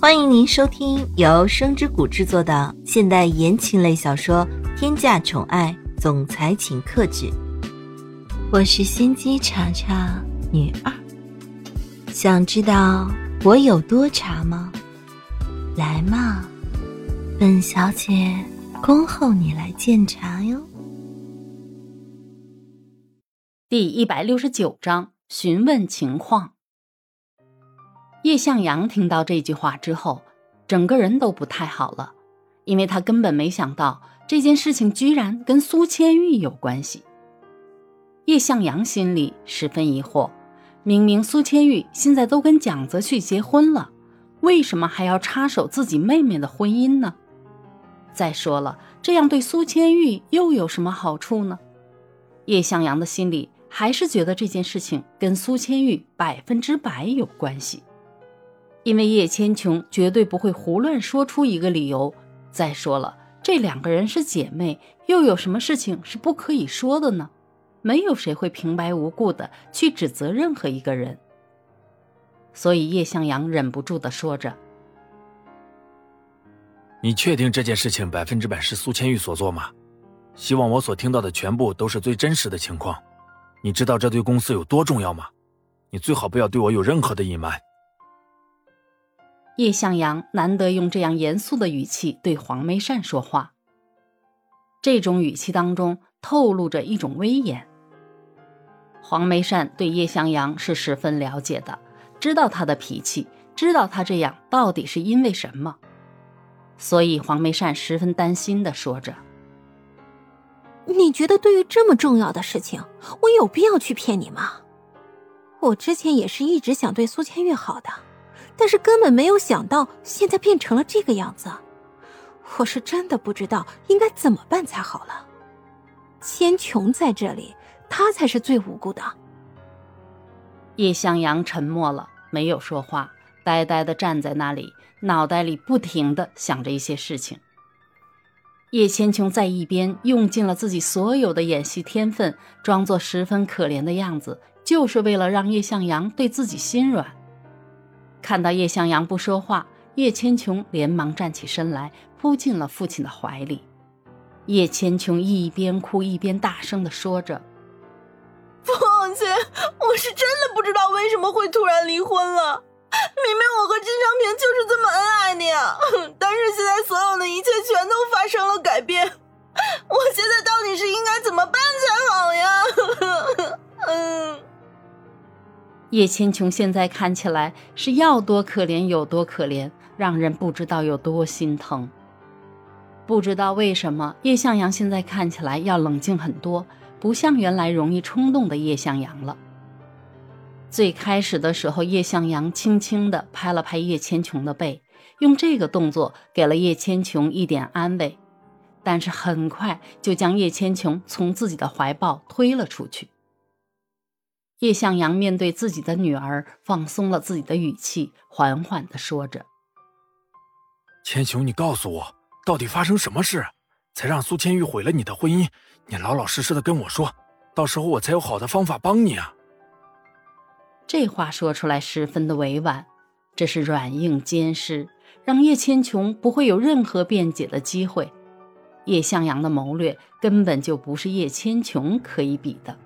欢迎您收听由声之谷制作的现代言情类小说《天价宠爱总裁请克制》，我是心机茶茶女二。想知道我有多茶吗？来嘛，本小姐恭候你来鉴茶哟。第一百六十九章询问情况。叶向阳听到这句话之后，整个人都不太好了，因为他根本没想到这件事情居然跟苏千玉有关系。叶向阳心里十分疑惑，明明苏千玉现在都跟蒋泽旭结婚了，为什么还要插手自己妹妹的婚姻呢？再说了，这样对苏千玉又有什么好处呢？叶向阳的心里还是觉得这件事情跟苏千玉百分之百有关系。因为叶千琼绝对不会胡乱说出一个理由。再说了，这两个人是姐妹，又有什么事情是不可以说的呢？没有谁会平白无故的去指责任何一个人。所以叶向阳忍不住的说着：“你确定这件事情百分之百是苏千玉所做吗？希望我所听到的全部都是最真实的情况。你知道这对公司有多重要吗？你最好不要对我有任何的隐瞒。”叶向阳难得用这样严肃的语气对黄梅善说话，这种语气当中透露着一种威严。黄梅善对叶向阳是十分了解的，知道他的脾气，知道他这样到底是因为什么，所以黄梅善十分担心的说着：“你觉得对于这么重要的事情，我有必要去骗你吗？我之前也是一直想对苏千月好的。”但是根本没有想到，现在变成了这个样子，我是真的不知道应该怎么办才好了。千琼在这里，他才是最无辜的。叶向阳沉默了，没有说话，呆呆的站在那里，脑袋里不停的想着一些事情。叶千琼在一边用尽了自己所有的演戏天分，装作十分可怜的样子，就是为了让叶向阳对自己心软。看到叶向阳不说话，叶千琼连忙站起身来，扑进了父亲的怀里。叶千琼一边哭一边大声的说着：“父亲，我是真的不知道为什么会突然离婚了。明明我和金昌平就是这么恩爱的呀，但是现在所有的一切全都发生了改变。叶千琼现在看起来是要多可怜有多可怜，让人不知道有多心疼。不知道为什么，叶向阳现在看起来要冷静很多，不像原来容易冲动的叶向阳了。最开始的时候，叶向阳轻轻地拍了拍叶千琼的背，用这个动作给了叶千琼一点安慰，但是很快就将叶千琼从自己的怀抱推了出去。叶向阳面对自己的女儿，放松了自己的语气，缓缓的说着：“千琼，你告诉我，到底发生什么事，才让苏千玉毁了你的婚姻？你老老实实的跟我说，到时候我才有好的方法帮你啊。”这话说出来十分的委婉，这是软硬兼施，让叶千琼不会有任何辩解的机会。叶向阳的谋略根本就不是叶千琼可以比的。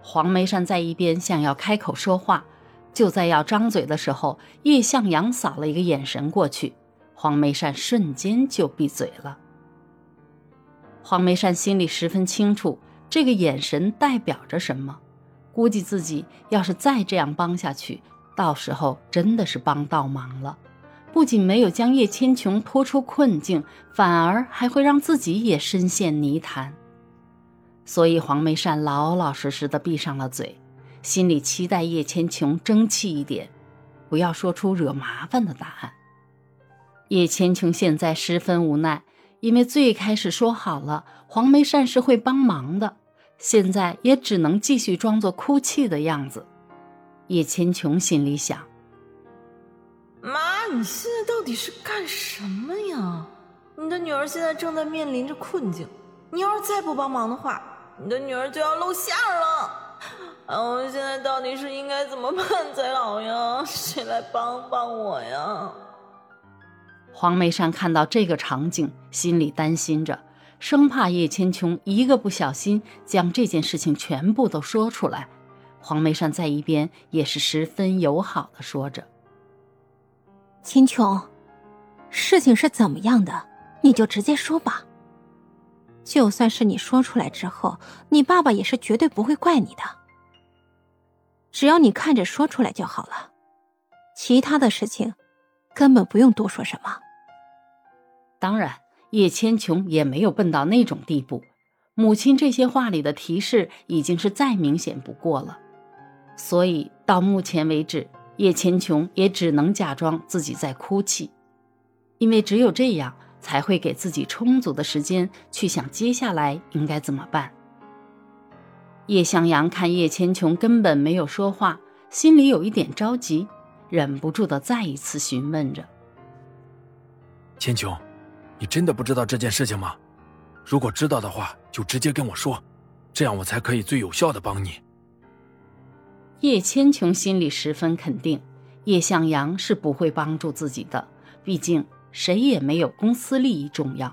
黄梅山在一边想要开口说话，就在要张嘴的时候，叶向阳扫了一个眼神过去，黄梅山瞬间就闭嘴了。黄梅山心里十分清楚，这个眼神代表着什么，估计自己要是再这样帮下去，到时候真的是帮倒忙了，不仅没有将叶千琼拖出困境，反而还会让自己也深陷泥潭。所以黄梅善老老实实的闭上了嘴，心里期待叶千琼争气一点，不要说出惹麻烦的答案。叶千琼现在十分无奈，因为最开始说好了黄梅善是会帮忙的，现在也只能继续装作哭泣的样子。叶千琼心里想：妈，你现在到底是干什么呀？你的女儿现在正在面临着困境，你要是再不帮忙的话。你的女儿就要露馅了，啊！我现在到底是应该怎么办才好呀？谁来帮帮我呀！黄梅山看到这个场景，心里担心着，生怕叶千琼一个不小心将这件事情全部都说出来。黄梅山在一边也是十分友好的说着：“千琼，事情是怎么样的，你就直接说吧。就算是你说出来之后，你爸爸也是绝对不会怪你的。只要你看着说出来就好了，其他的事情根本不用多说什么。”当然，叶千琼也没有笨到那种地步。母亲这些话里的提示已经是再明显不过了，所以到目前为止，叶千琼也只能假装自己在哭泣，因为只有这样才会给自己充足的时间去想接下来应该怎么办。叶向阳看叶千琼根本没有说话，心里有一点着急，忍不住的再一次询问着：“千琼。”你真的不知道这件事情吗？如果知道的话，就直接跟我说，这样我才可以最有效的帮你。叶千琼心里十分肯定，叶向阳是不会帮助自己的，毕竟谁也没有公司利益重要。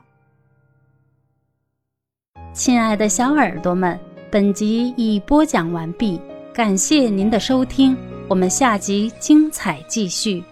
亲爱的小耳朵们，本集已播讲完毕，感谢您的收听，我们下集精彩继续。